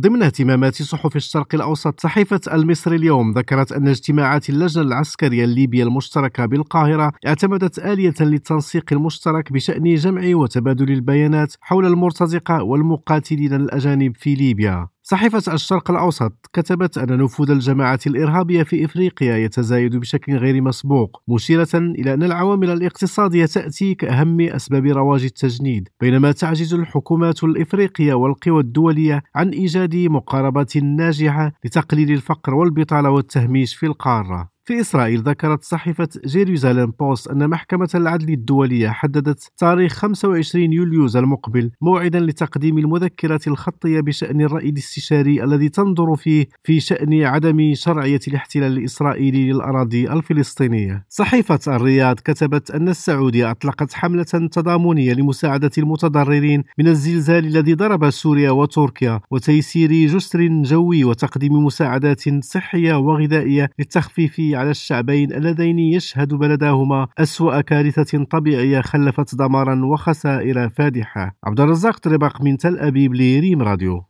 ضمن اهتمامات صحف الشرق الأوسط صحيفة المصري اليوم ذكرت أن اجتماعات اللجنة العسكرية الليبية المشتركة بالقاهرة اعتمدت آلية للتنسيق المشترك بشأن جمع وتبادل البيانات حول المرتزقة والمقاتلين الأجانب في ليبيا. صحيفة الشرق الأوسط كتبت أن نفوذ الجماعات الإرهابية في إفريقيا يتزايد بشكل غير مسبوق مشيرة إلى أن العوامل الاقتصادية تأتي كأهم أسباب رواج التجنيد بينما تعجز الحكومات الإفريقية والقوى الدولية عن إيجاد مقاربات ناجحة لتقليل الفقر والبطالة والتهميش في القارة. في إسرائيل ذكرت صحيفة جيروزاليم بوست أن محكمة العدل الدولية حددت تاريخ 25 يوليوز المقبل موعدا لتقديم المذكرة الخطية بشأن الرأي الاستشاري الذي تنظر فيه في شأن عدم شرعية الاحتلال الإسرائيلي للأراضي الفلسطينية. صحيفة الرياض كتبت أن السعودية أطلقت حملة تضامنية لمساعدة المتضررين من الزلزال الذي ضرب سوريا وتركيا وتيسير جسر جوي وتقديم مساعدات صحية وغذائية للتخفيف على الشعبين اللذين يشهد بلداهما أسوأ كارثة طبيعية خلفت دمارا وخسائر فادحة. عبد الرزاق طربق من تل أبيب لريم راديو.